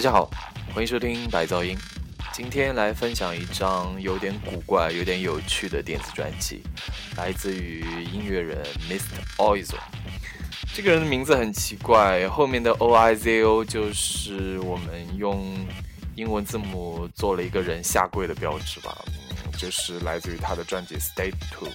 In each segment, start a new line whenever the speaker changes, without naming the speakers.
大家好，欢迎收听白噪音。今天来分享一张有点古怪、有点有趣的电子专辑，来自于音乐人 Mister Oizo。这个人的名字很奇怪，后面的 O I Z O 就是我们用英文字母做了一个人下跪的标志吧。嗯，就是来自于他的专辑《State Two》。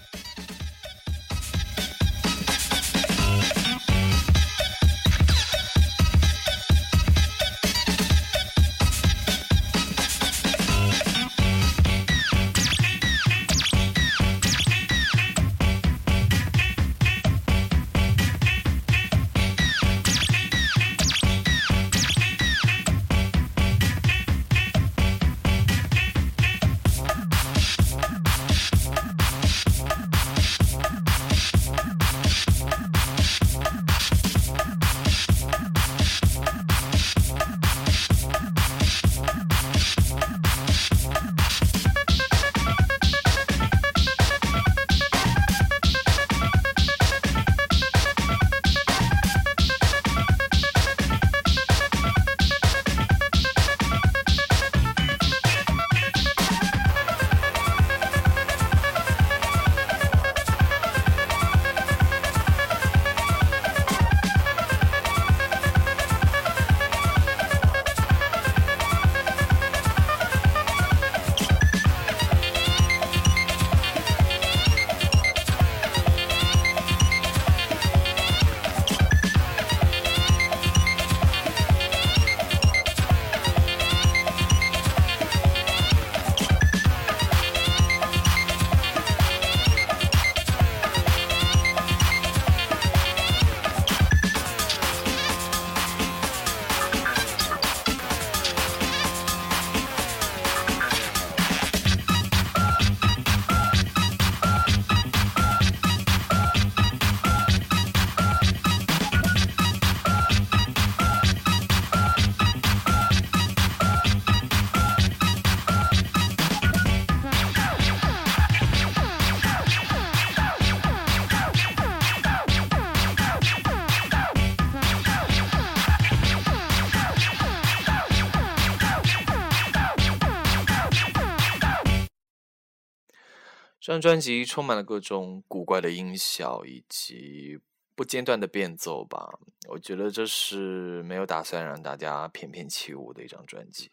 这张专辑充满了各种古怪的音效以及不间断的变奏吧，我觉得这是没有打算让大家翩翩起舞的一张专辑。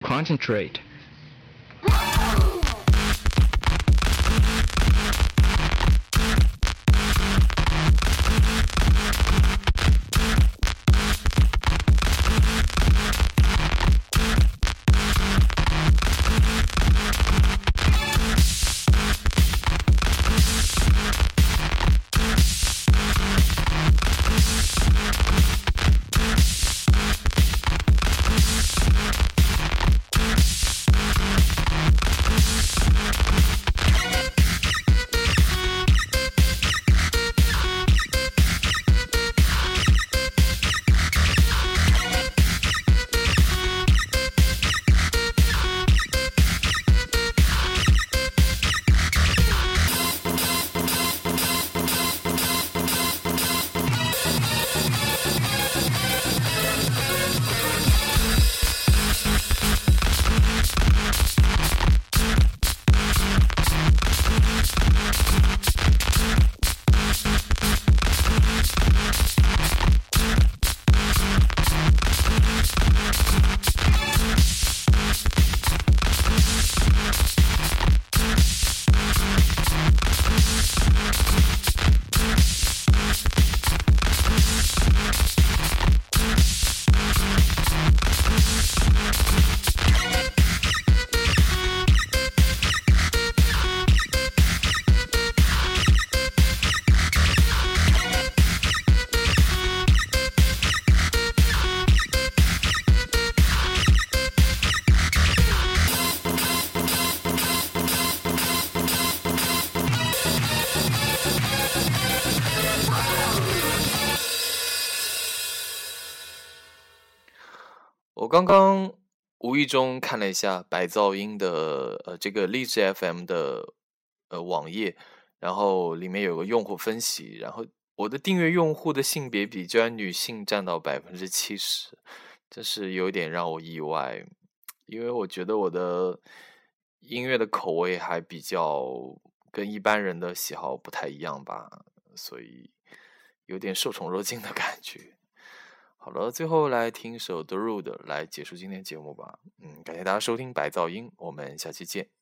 Concentrate.
我刚刚无意中看了一下白噪音的呃这个励志 FM 的呃网页，然后里面有个用户分析，然后我的订阅用户的性别比居然女性占到百分之七十，这是有点让我意外，因为我觉得我的音乐的口味还比较跟一般人的喜好不太一样吧，所以有点受宠若惊的感觉。好了，最后来听一首 The Road 来结束今天节目吧。嗯，感谢大家收听白噪音，我们下期见。